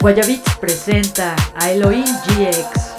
Guayabits presenta a Elohim GX.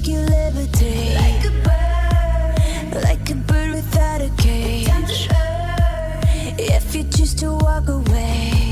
make you like a bird, like a bird without a cage. If you choose to walk away.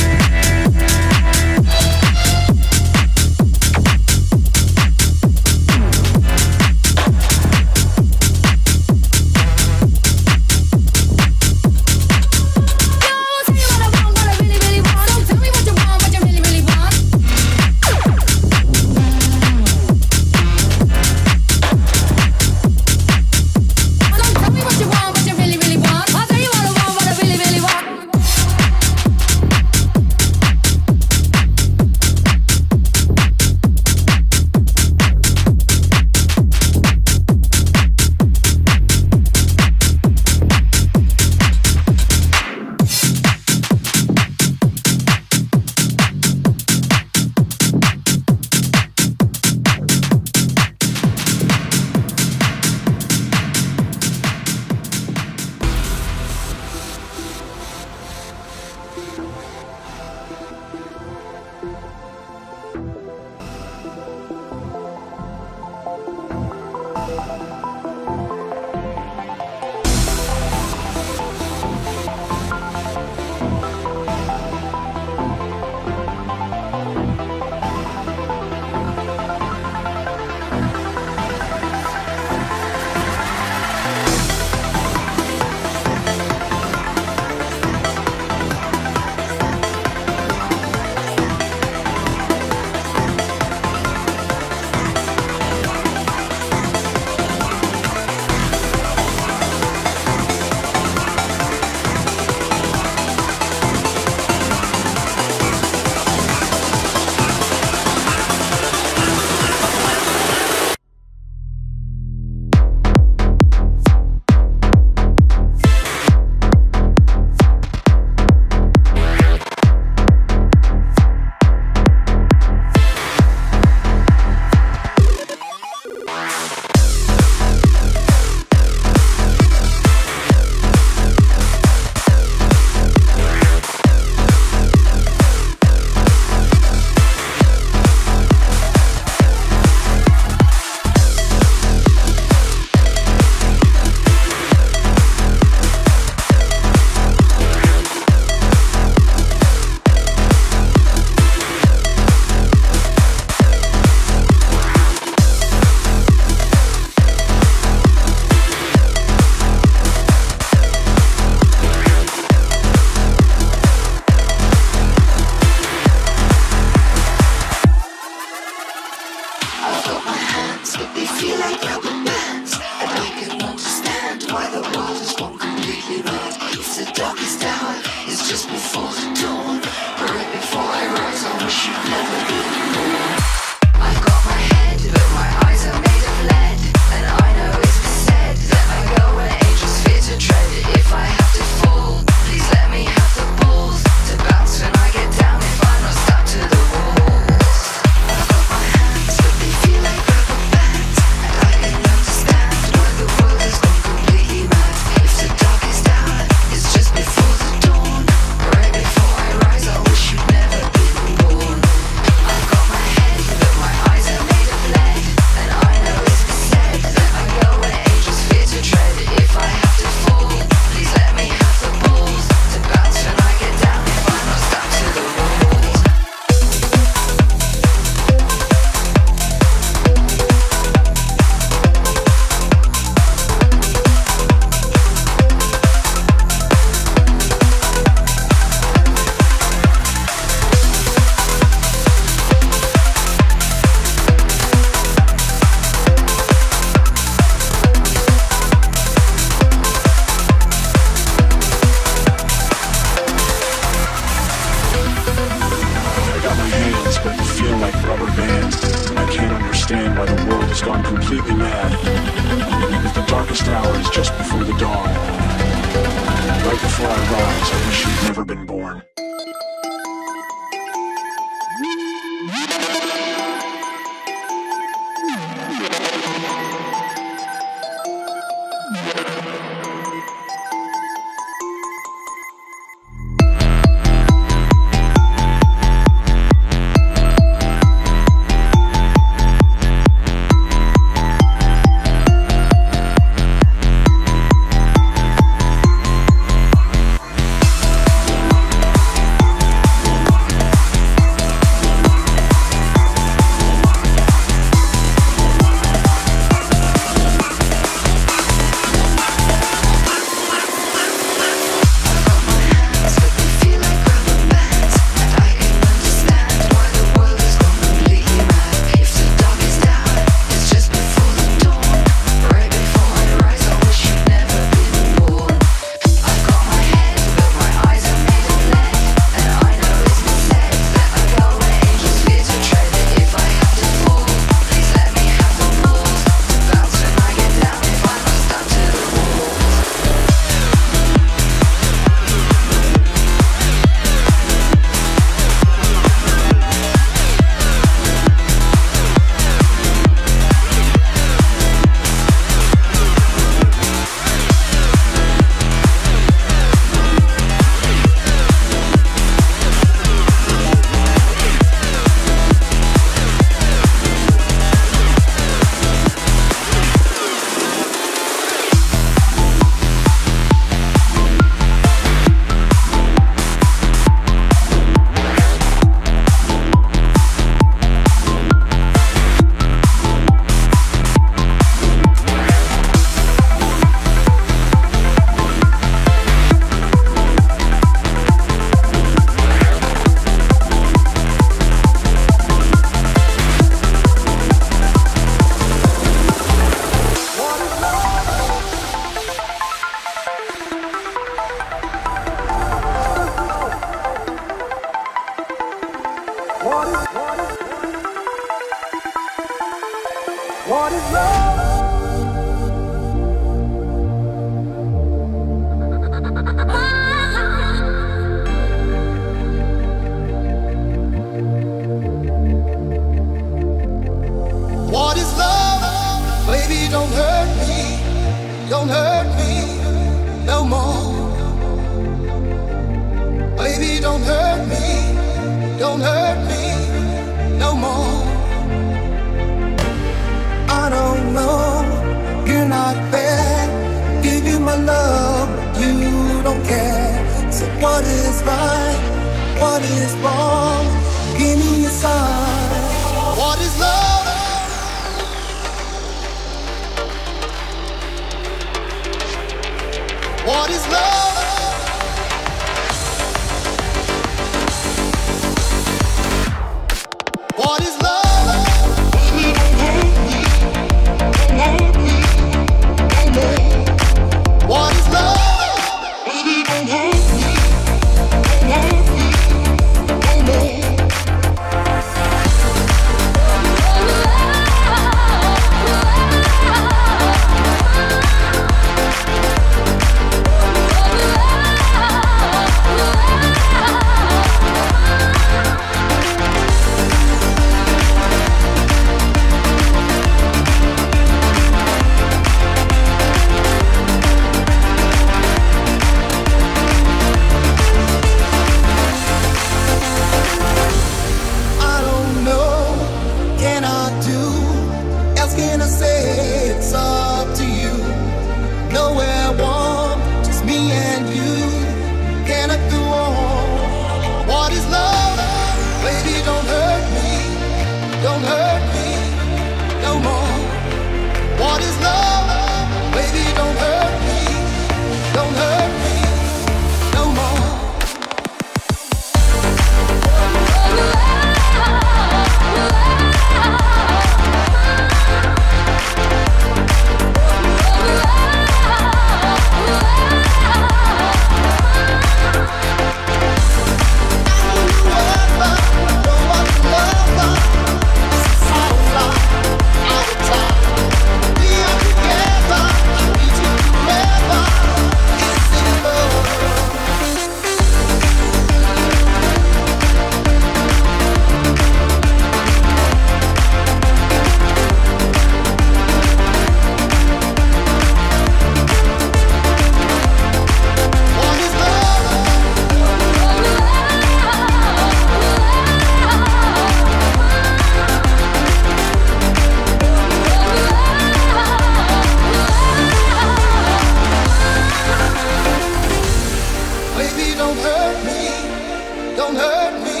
don't hurt me, don't hurt me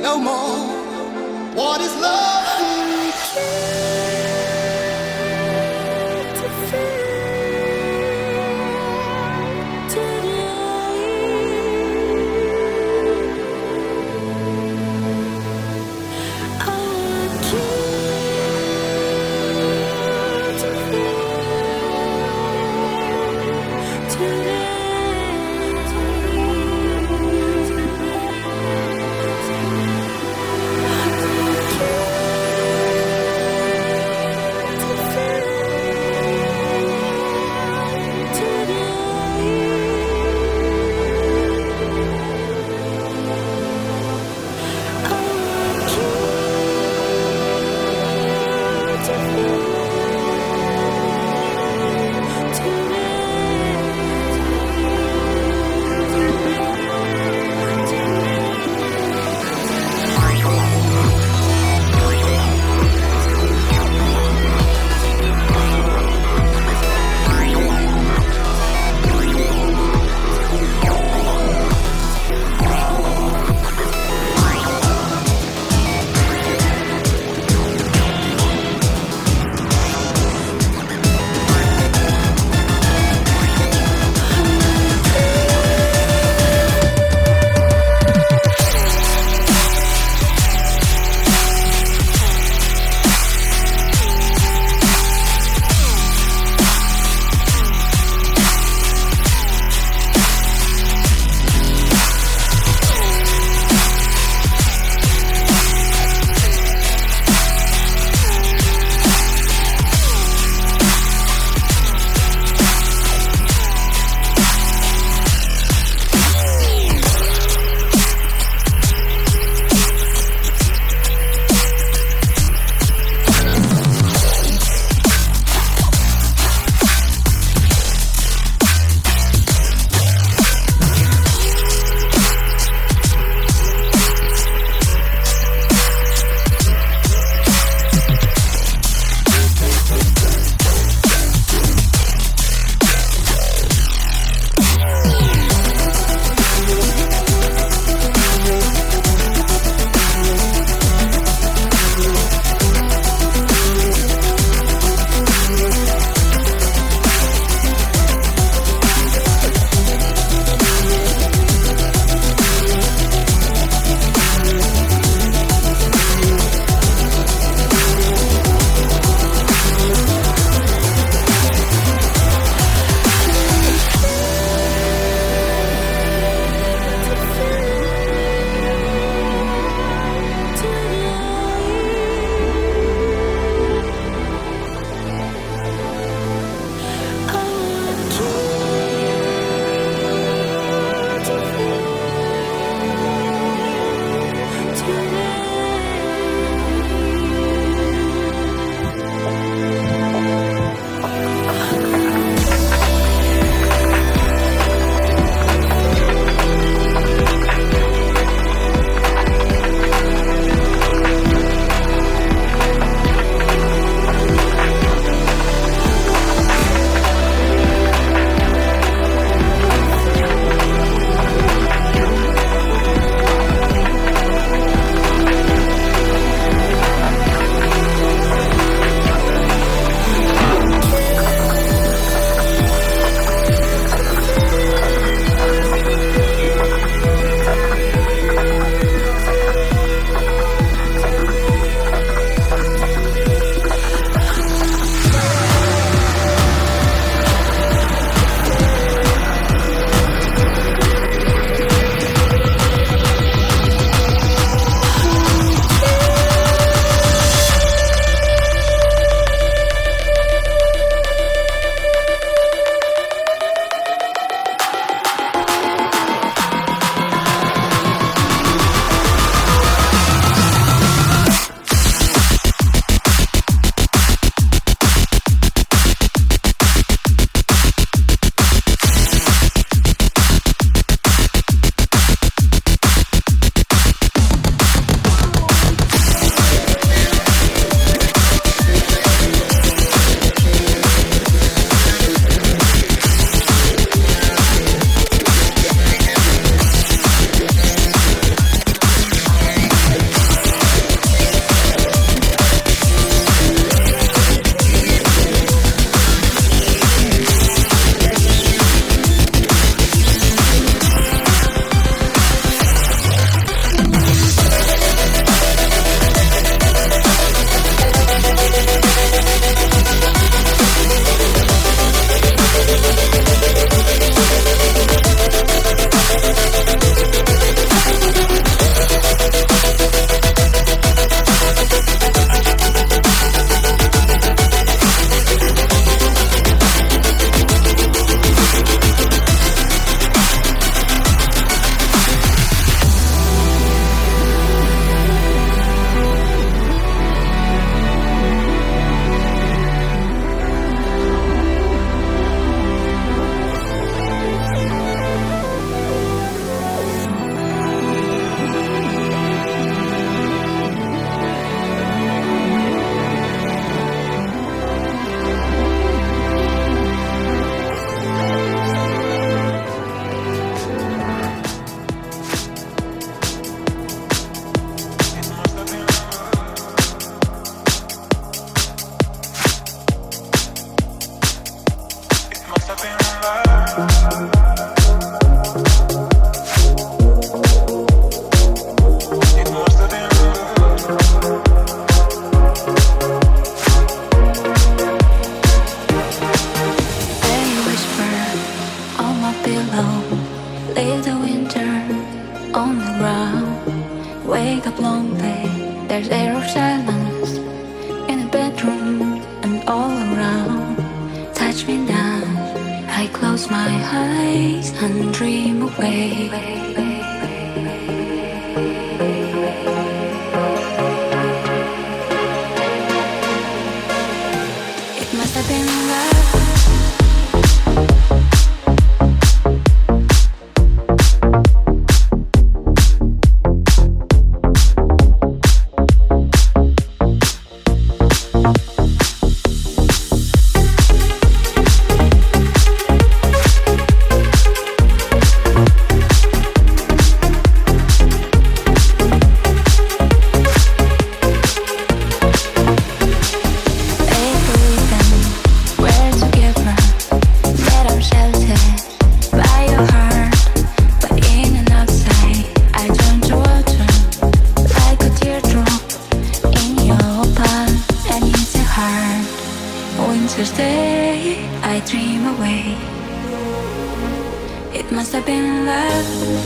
no more. What is love?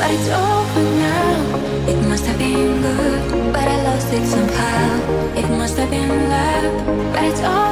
but it's over now. It must have been good, but I lost it somehow. It must have been love, but it's over.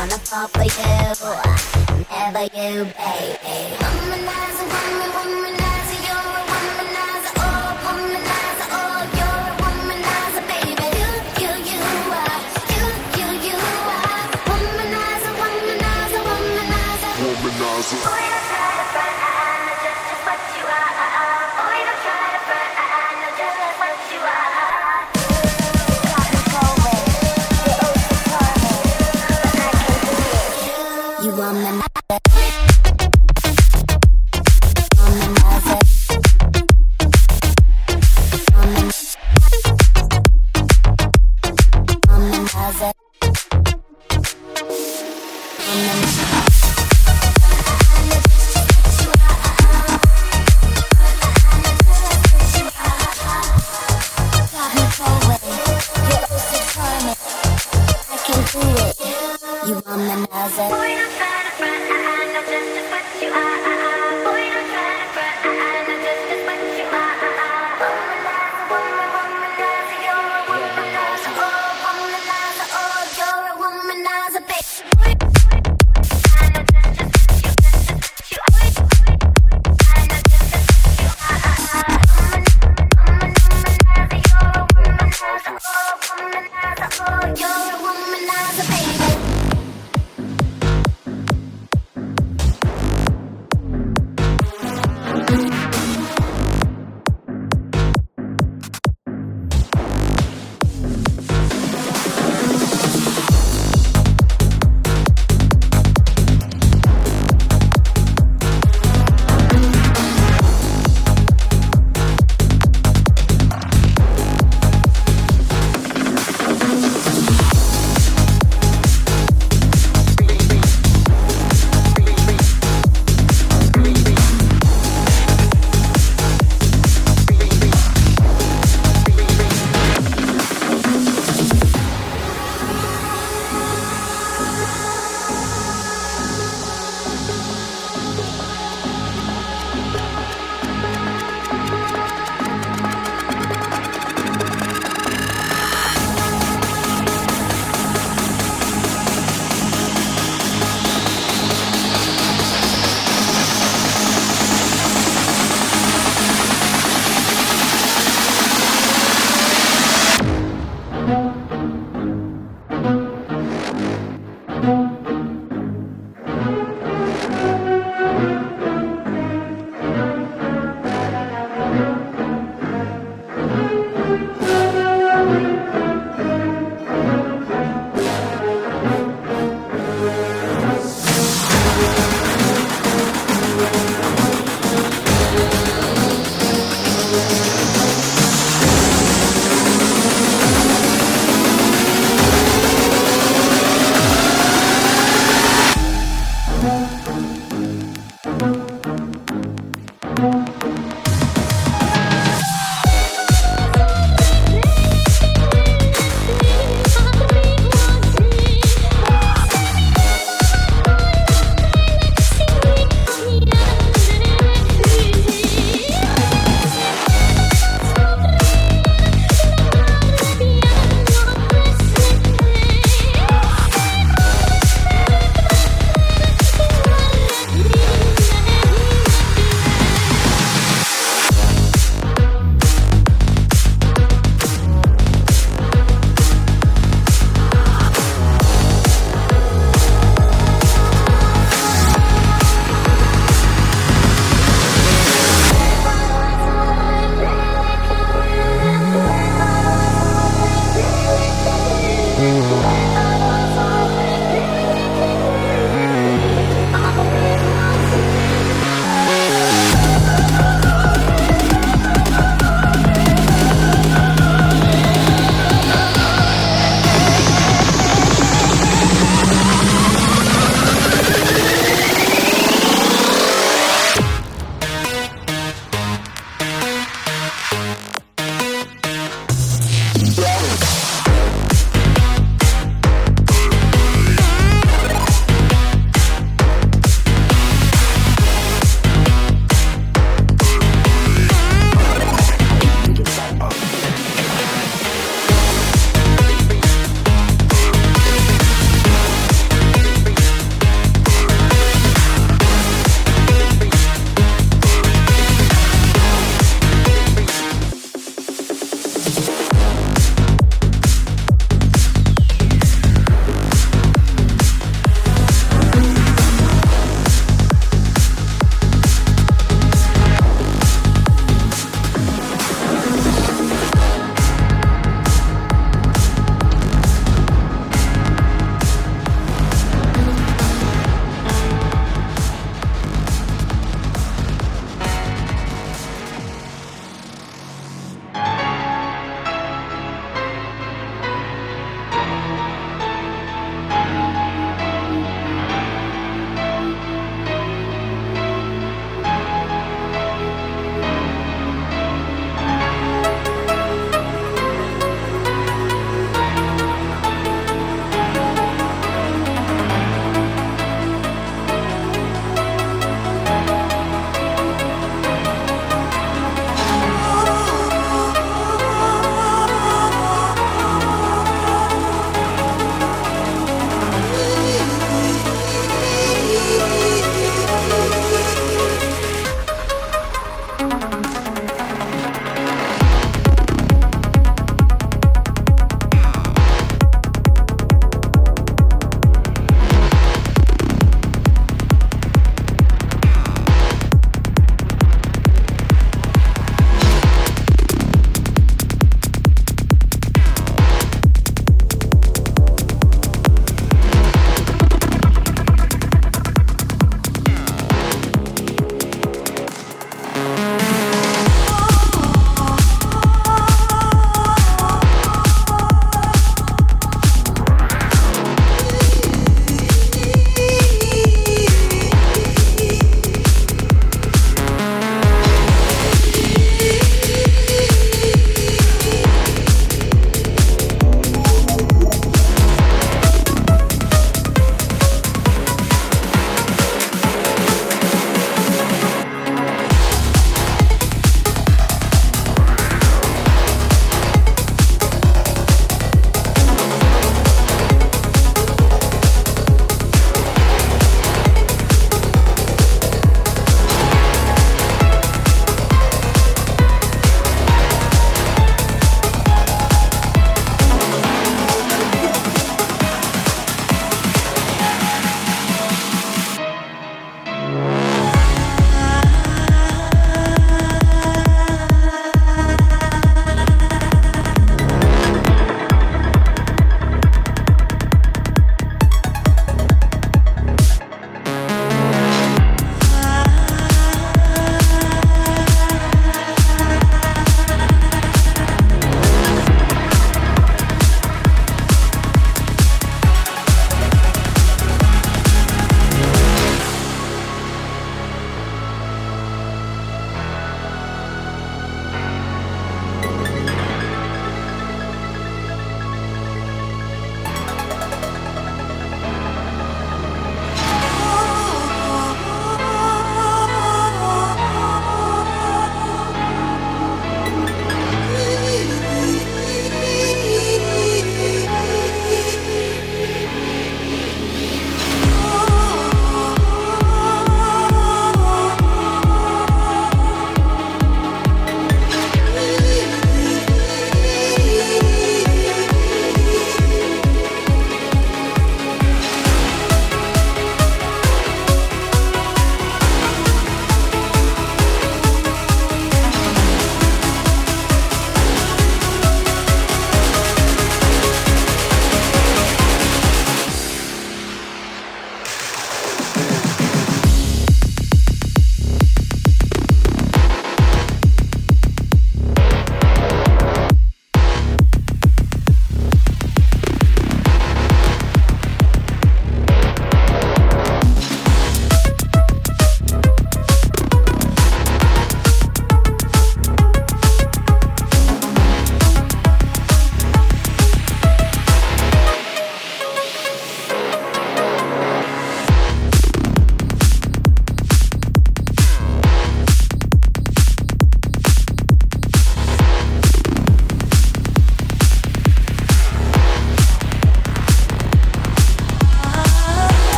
gonna fall for you, never you, babe.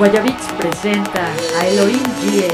Guayabits presenta a Elohim. Euforia.